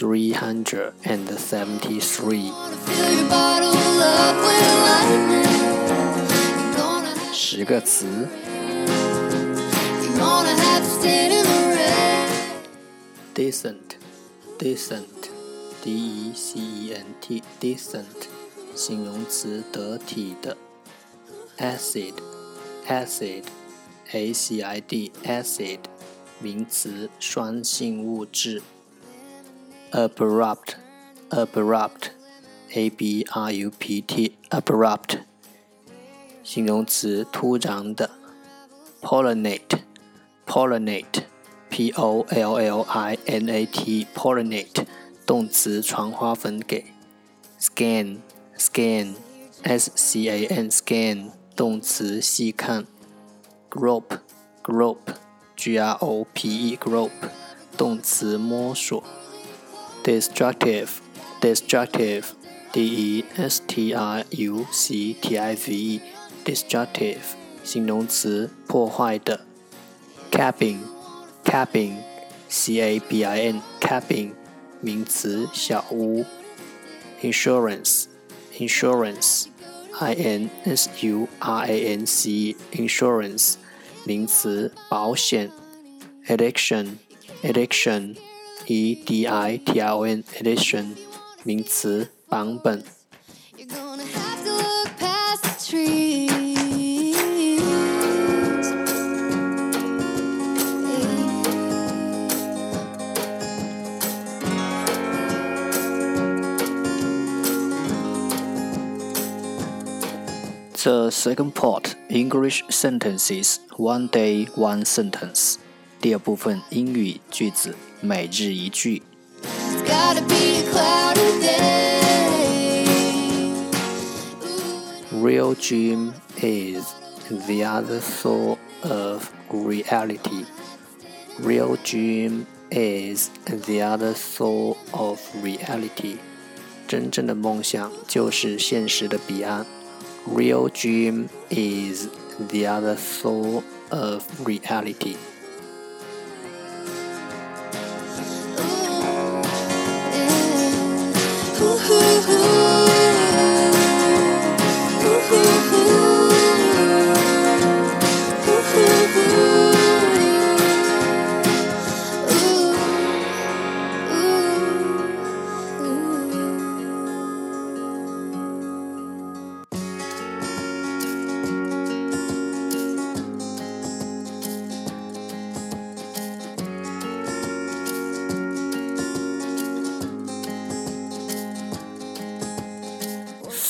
Three hundred and seventy-three. and seventy three。十个词。decent, decent, d e c decent, e n t, decent，形容词，得体的。acid, acid, a c acid, 名词，酸性物质。abrupt, abrupt, a b r u p t, abrupt，形容词，突然的。pollinate, pollinate, p o l l i n a t, pollinate，动词，传花粉给。scan, scan, s c a n, scan，动词，细看。grop, grop, g r o p e, grop，动词，摸索。destructive, destructive, d e s t r u c t i v e, destructive 形容词，破坏的。cabin, cabin, c a b i n, cabin 名词，小屋。insurance, insurance, i n s u r a n c e, insurance 名词，保险。election, election E D I T I O N edition 名词版本。The second part English sentences, one day, one sentence. 第二部分英语句子每日一句。Real dream is the other s o u l of reality. Real dream is the other s o u l of reality. 真正的梦想就是现实的彼岸。Real dream is the other s i u l of reality.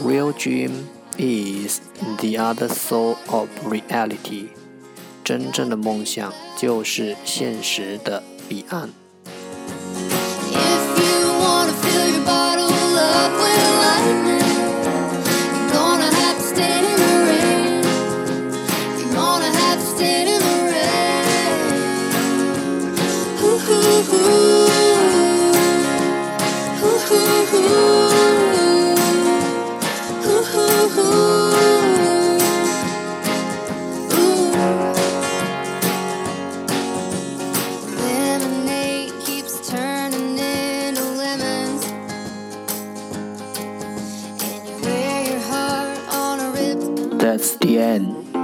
Real dream is the other side of reality. 真正的梦想就是现实的彼岸。